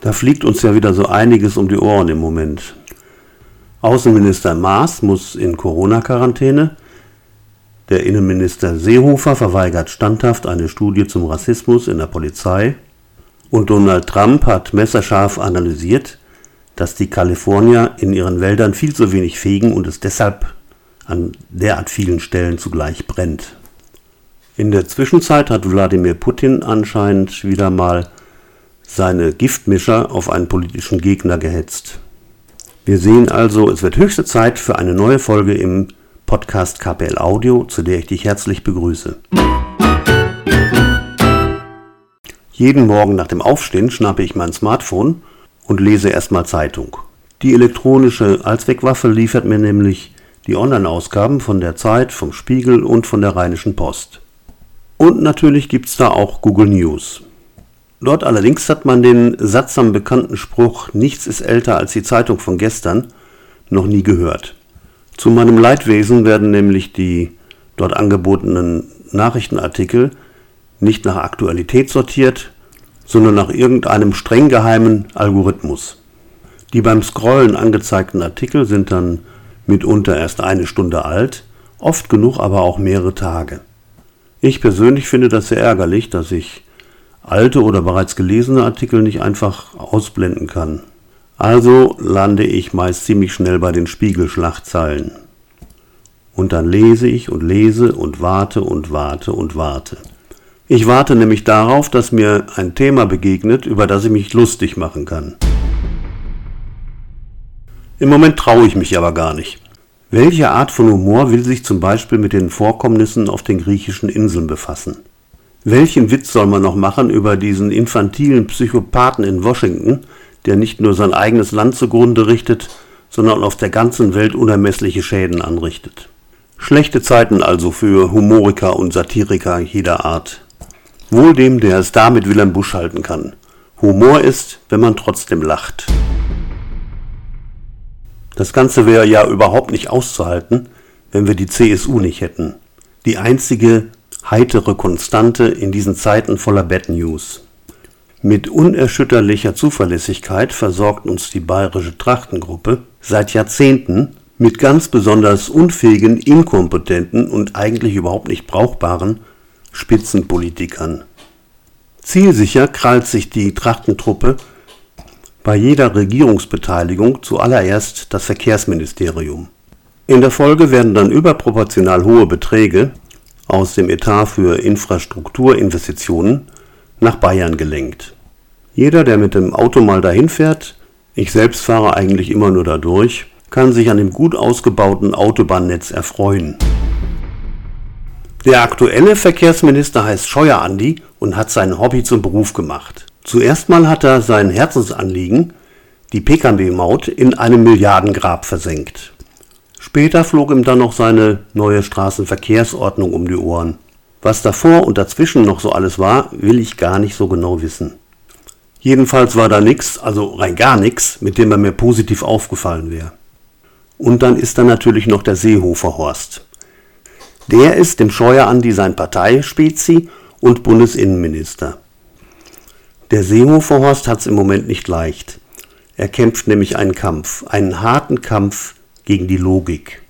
Da fliegt uns ja wieder so einiges um die Ohren im Moment. Außenminister Maas muss in Corona-Quarantäne. Der Innenminister Seehofer verweigert standhaft eine Studie zum Rassismus in der Polizei. Und Donald Trump hat messerscharf analysiert, dass die Kalifornier in ihren Wäldern viel zu wenig fegen und es deshalb an derart vielen Stellen zugleich brennt. In der Zwischenzeit hat Wladimir Putin anscheinend wieder mal seine Giftmischer auf einen politischen Gegner gehetzt. Wir sehen also, es wird höchste Zeit für eine neue Folge im Podcast KPL Audio, zu der ich dich herzlich begrüße. Jeden Morgen nach dem Aufstehen schnappe ich mein Smartphone und lese erstmal Zeitung. Die elektronische Allzweckwaffe liefert mir nämlich die Online-Ausgaben von der Zeit, vom Spiegel und von der Rheinischen Post. Und natürlich gibt es da auch Google News. Dort allerdings hat man den sattsam bekannten Spruch Nichts ist älter als die Zeitung von gestern noch nie gehört. Zu meinem Leidwesen werden nämlich die dort angebotenen Nachrichtenartikel nicht nach Aktualität sortiert, sondern nach irgendeinem streng geheimen Algorithmus. Die beim Scrollen angezeigten Artikel sind dann mitunter erst eine Stunde alt, oft genug aber auch mehrere Tage. Ich persönlich finde das sehr ärgerlich, dass ich alte oder bereits gelesene Artikel nicht einfach ausblenden kann. Also lande ich meist ziemlich schnell bei den Spiegelschlachtzeilen. Und dann lese ich und lese und warte und warte und warte. Ich warte nämlich darauf, dass mir ein Thema begegnet, über das ich mich lustig machen kann. Im Moment traue ich mich aber gar nicht. Welche Art von Humor will sich zum Beispiel mit den Vorkommnissen auf den griechischen Inseln befassen? Welchen Witz soll man noch machen über diesen infantilen Psychopathen in Washington, der nicht nur sein eigenes Land zugrunde richtet, sondern auf der ganzen Welt unermessliche Schäden anrichtet? Schlechte Zeiten also für Humoriker und Satiriker jeder Art. Wohl dem, der es da mit Wilhelm Busch halten kann. Humor ist, wenn man trotzdem lacht. Das Ganze wäre ja überhaupt nicht auszuhalten, wenn wir die CSU nicht hätten. Die einzige heitere Konstante in diesen Zeiten voller Bad News. Mit unerschütterlicher Zuverlässigkeit versorgt uns die bayerische Trachtengruppe seit Jahrzehnten mit ganz besonders unfähigen, inkompetenten und eigentlich überhaupt nicht brauchbaren Spitzenpolitikern. Zielsicher krallt sich die Trachtentruppe bei jeder Regierungsbeteiligung zuallererst das Verkehrsministerium. In der Folge werden dann überproportional hohe Beträge aus dem Etat für Infrastrukturinvestitionen nach Bayern gelenkt. Jeder, der mit dem Auto mal dahin fährt, ich selbst fahre eigentlich immer nur dadurch, kann sich an dem gut ausgebauten Autobahnnetz erfreuen. Der aktuelle Verkehrsminister heißt Scheuer Andi und hat sein Hobby zum Beruf gemacht. Zuerst mal hat er sein Herzensanliegen, die Pkw-Maut, in einem Milliardengrab versenkt. Später flog ihm dann noch seine neue Straßenverkehrsordnung um die Ohren. Was davor und dazwischen noch so alles war, will ich gar nicht so genau wissen. Jedenfalls war da nichts, also rein gar nichts, mit dem er mir positiv aufgefallen wäre. Und dann ist da natürlich noch der Seehofer Horst. Der ist dem Scheuer Andi sein Parteispezi und Bundesinnenminister. Der Seehofer Horst hat's im Moment nicht leicht. Er kämpft nämlich einen Kampf, einen harten Kampf gegen die Logik.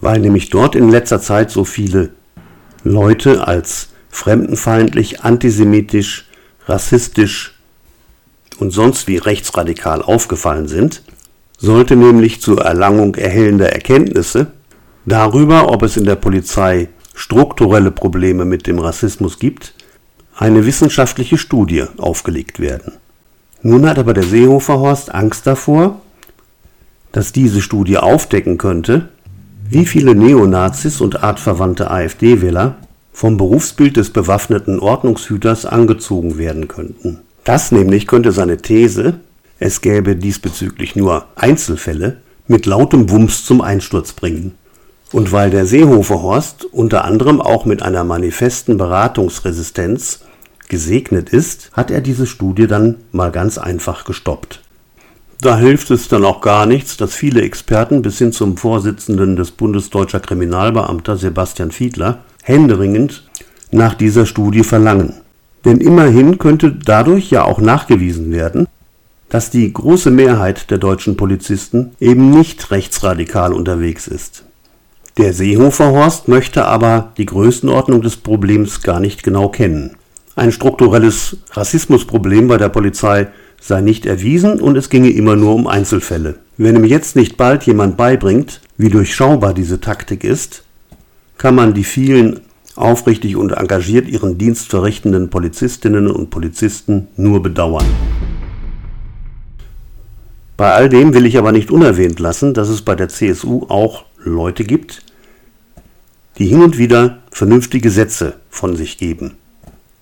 Weil nämlich dort in letzter Zeit so viele Leute als fremdenfeindlich, antisemitisch, rassistisch und sonst wie rechtsradikal aufgefallen sind, sollte nämlich zur Erlangung erhellender Erkenntnisse darüber, ob es in der Polizei strukturelle Probleme mit dem Rassismus gibt, eine wissenschaftliche Studie aufgelegt werden. Nun hat aber der Seehofer Horst Angst davor, dass diese Studie aufdecken könnte, wie viele Neonazis und artverwandte AfD-Wähler vom Berufsbild des bewaffneten Ordnungshüters angezogen werden könnten. Das nämlich könnte seine These, es gäbe diesbezüglich nur Einzelfälle, mit lautem Wumms zum Einsturz bringen. Und weil der Seehofer Horst unter anderem auch mit einer manifesten Beratungsresistenz gesegnet ist, hat er diese Studie dann mal ganz einfach gestoppt. Da hilft es dann auch gar nichts, dass viele Experten bis hin zum Vorsitzenden des Bundesdeutscher Kriminalbeamter Sebastian Fiedler händeringend nach dieser Studie verlangen. Denn immerhin könnte dadurch ja auch nachgewiesen werden, dass die große Mehrheit der deutschen Polizisten eben nicht rechtsradikal unterwegs ist. Der Seehofer Horst möchte aber die Größenordnung des Problems gar nicht genau kennen. Ein strukturelles Rassismusproblem bei der Polizei sei nicht erwiesen und es ginge immer nur um Einzelfälle. Wenn ihm jetzt nicht bald jemand beibringt, wie durchschaubar diese Taktik ist, kann man die vielen aufrichtig und engagiert ihren Dienst verrichtenden Polizistinnen und Polizisten nur bedauern. Bei all dem will ich aber nicht unerwähnt lassen, dass es bei der CSU auch Leute gibt, die hin und wieder vernünftige Sätze von sich geben.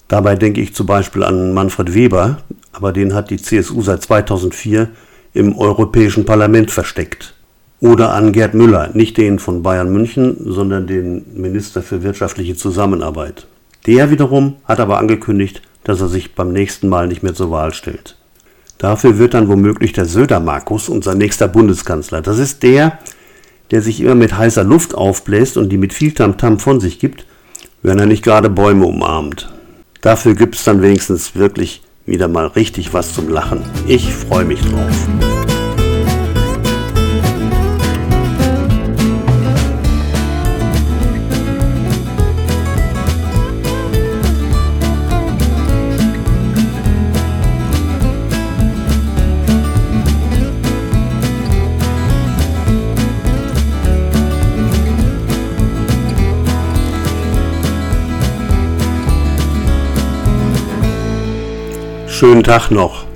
Dabei denke ich zum Beispiel an Manfred Weber, aber den hat die CSU seit 2004 im Europäischen Parlament versteckt. Oder an Gerd Müller, nicht den von Bayern München, sondern den Minister für wirtschaftliche Zusammenarbeit. Der wiederum hat aber angekündigt, dass er sich beim nächsten Mal nicht mehr zur Wahl stellt. Dafür wird dann womöglich der Söder Markus unser nächster Bundeskanzler. Das ist der, der sich immer mit heißer Luft aufbläst und die mit viel Tamtam -Tam von sich gibt, wenn er nicht gerade Bäume umarmt. Dafür gibt es dann wenigstens wirklich wieder mal richtig was zum Lachen. Ich freue mich drauf. Schönen Tag noch.